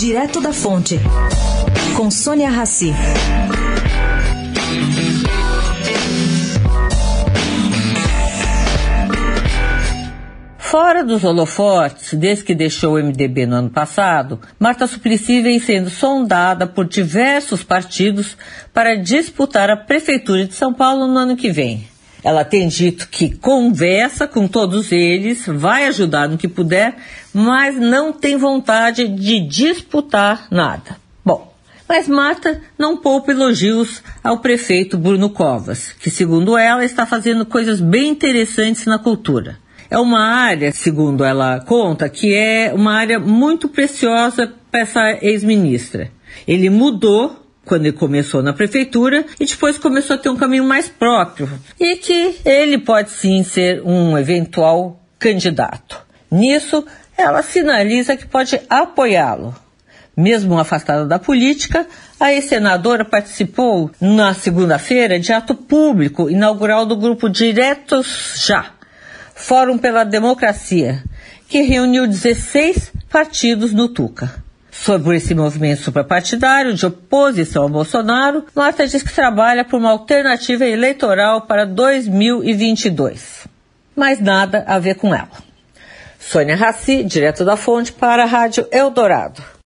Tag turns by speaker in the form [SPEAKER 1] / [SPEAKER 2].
[SPEAKER 1] Direto da Fonte, com Sônia Rassi.
[SPEAKER 2] Fora dos holofotes, desde que deixou o MDB no ano passado, Marta Suplicy vem sendo sondada por diversos partidos para disputar a Prefeitura de São Paulo no ano que vem. Ela tem dito que conversa com todos eles, vai ajudar no que puder, mas não tem vontade de disputar nada. Bom, mas Marta não poupa elogios ao prefeito Bruno Covas, que, segundo ela, está fazendo coisas bem interessantes na cultura. É uma área, segundo ela conta, que é uma área muito preciosa para essa ex-ministra. Ele mudou quando ele começou na prefeitura e depois começou a ter um caminho mais próprio e que ele pode sim ser um eventual candidato. Nisso, ela sinaliza que pode apoiá-lo. Mesmo afastada da política, a ex-senadora participou na segunda-feira de ato público inaugural do grupo Diretos Já, Fórum pela Democracia, que reuniu 16 partidos no Tuca. Sobre esse movimento suprapartidário de oposição ao Bolsonaro, Marta diz que trabalha por uma alternativa eleitoral para 2022. Mas nada a ver com ela. Sônia Raci, direto da fonte, para a Rádio Eldorado.